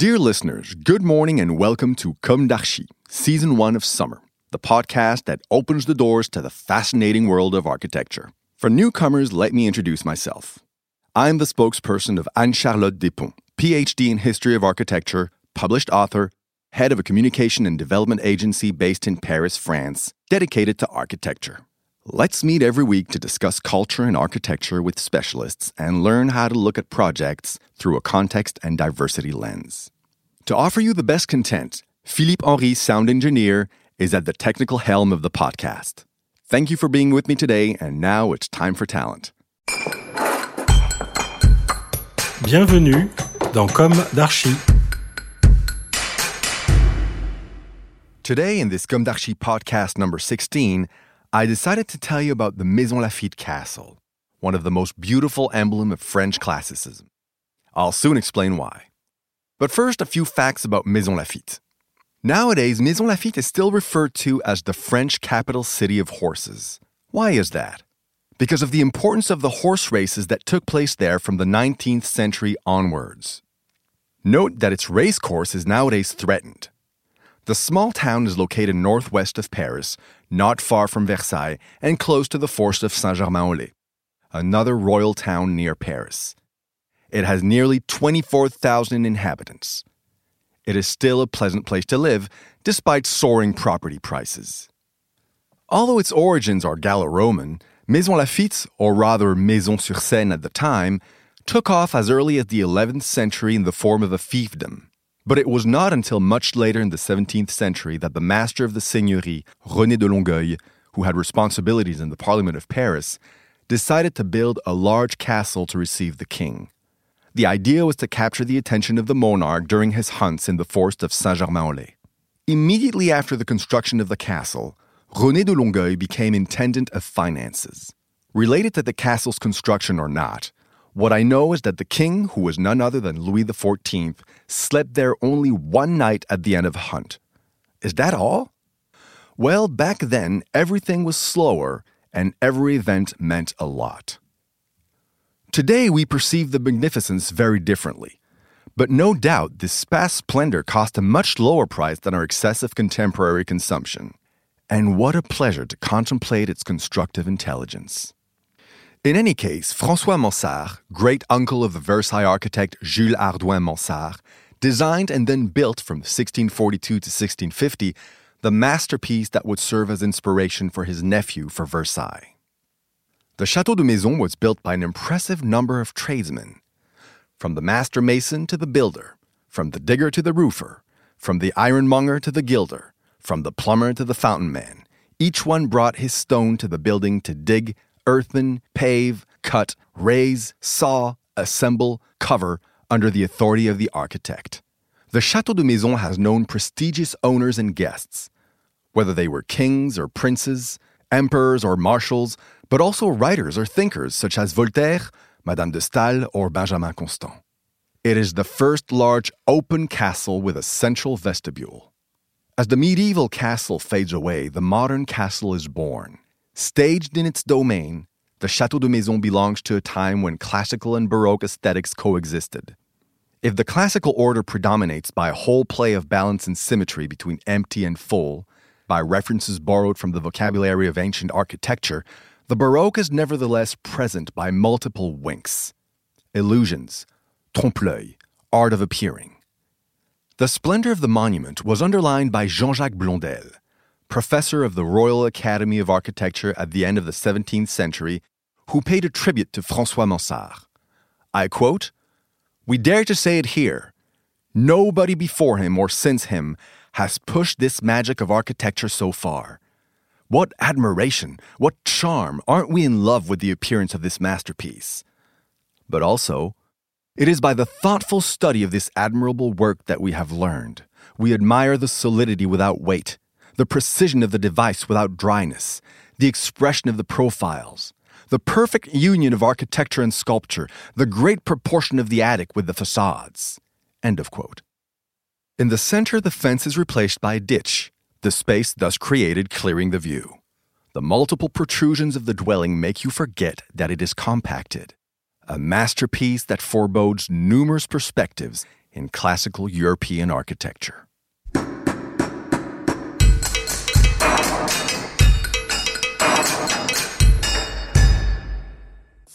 Dear listeners, good morning and welcome to Comme d'Archi, Season 1 of Summer, the podcast that opens the doors to the fascinating world of architecture. For newcomers, let me introduce myself. I'm the spokesperson of Anne Charlotte Depont, PhD in History of Architecture, published author, head of a communication and development agency based in Paris, France, dedicated to architecture. Let's meet every week to discuss culture and architecture with specialists and learn how to look at projects through a context and diversity lens. To offer you the best content, Philippe Henry, sound engineer, is at the technical helm of the podcast. Thank you for being with me today, and now it's time for talent. Bienvenue dans Comme d'Archi. Today, in this Comme d'Archi podcast number 16, I decided to tell you about the Maison Laffitte Castle, one of the most beautiful emblem of French classicism. I'll soon explain why. But first, a few facts about Maison Laffitte. Nowadays, Maison Laffitte is still referred to as the French capital city of horses. Why is that? Because of the importance of the horse races that took place there from the 19th century onwards. Note that its racecourse is nowadays threatened. The small town is located northwest of Paris, not far from Versailles, and close to the Forest of Saint Germain en Laye, another royal town near Paris. It has nearly 24,000 inhabitants. It is still a pleasant place to live, despite soaring property prices. Although its origins are Gallo Roman, Maison Laffitte, or rather Maison sur Seine at the time, took off as early as the 11th century in the form of a fiefdom. But it was not until much later in the 17th century that the master of the seigneurie, René de Longueuil, who had responsibilities in the Parliament of Paris, decided to build a large castle to receive the king. The idea was to capture the attention of the monarch during his hunts in the forest of Saint Germain en Laye. Immediately after the construction of the castle, René de Longueuil became intendant of finances. Related to the castle's construction or not, what I know is that the king, who was none other than Louis XIV, slept there only one night at the end of a hunt. Is that all? Well, back then, everything was slower, and every event meant a lot. Today, we perceive the magnificence very differently. But no doubt, this past splendor cost a much lower price than our excessive contemporary consumption. And what a pleasure to contemplate its constructive intelligence. In any case, Francois Mansart, great uncle of the Versailles architect Jules Hardouin Mansart, designed and then built from 1642 to 1650 the masterpiece that would serve as inspiration for his nephew for Versailles. The Chateau de Maison was built by an impressive number of tradesmen, from the master mason to the builder, from the digger to the roofer, from the ironmonger to the gilder, from the plumber to the fountain man. Each one brought his stone to the building to dig, earthen, pave, cut, raise, saw, assemble, cover under the authority of the architect. The Chateau de Maison has known prestigious owners and guests, whether they were kings or princes, emperors or marshals, but also writers or thinkers such as Voltaire, Madame de Stael, or Benjamin Constant. It is the first large open castle with a central vestibule. As the medieval castle fades away, the modern castle is born. Staged in its domain, the Chateau de Maison belongs to a time when classical and Baroque aesthetics coexisted. If the classical order predominates by a whole play of balance and symmetry between empty and full, by references borrowed from the vocabulary of ancient architecture, the Baroque is nevertheless present by multiple winks, illusions, trompe l'oeil, art of appearing. The splendor of the monument was underlined by Jean Jacques Blondel, professor of the Royal Academy of Architecture at the end of the 17th century, who paid a tribute to Francois Mansart. I quote, We dare to say it here. Nobody before him or since him has pushed this magic of architecture so far. What admiration, what charm! Aren't we in love with the appearance of this masterpiece? But also, it is by the thoughtful study of this admirable work that we have learned. We admire the solidity without weight, the precision of the device without dryness, the expression of the profiles, the perfect union of architecture and sculpture, the great proportion of the attic with the facades. End of quote. In the center, the fence is replaced by a ditch, the space thus created clearing the view. The multiple protrusions of the dwelling make you forget that it is compacted. A masterpiece that forebodes numerous perspectives, in classical European architecture.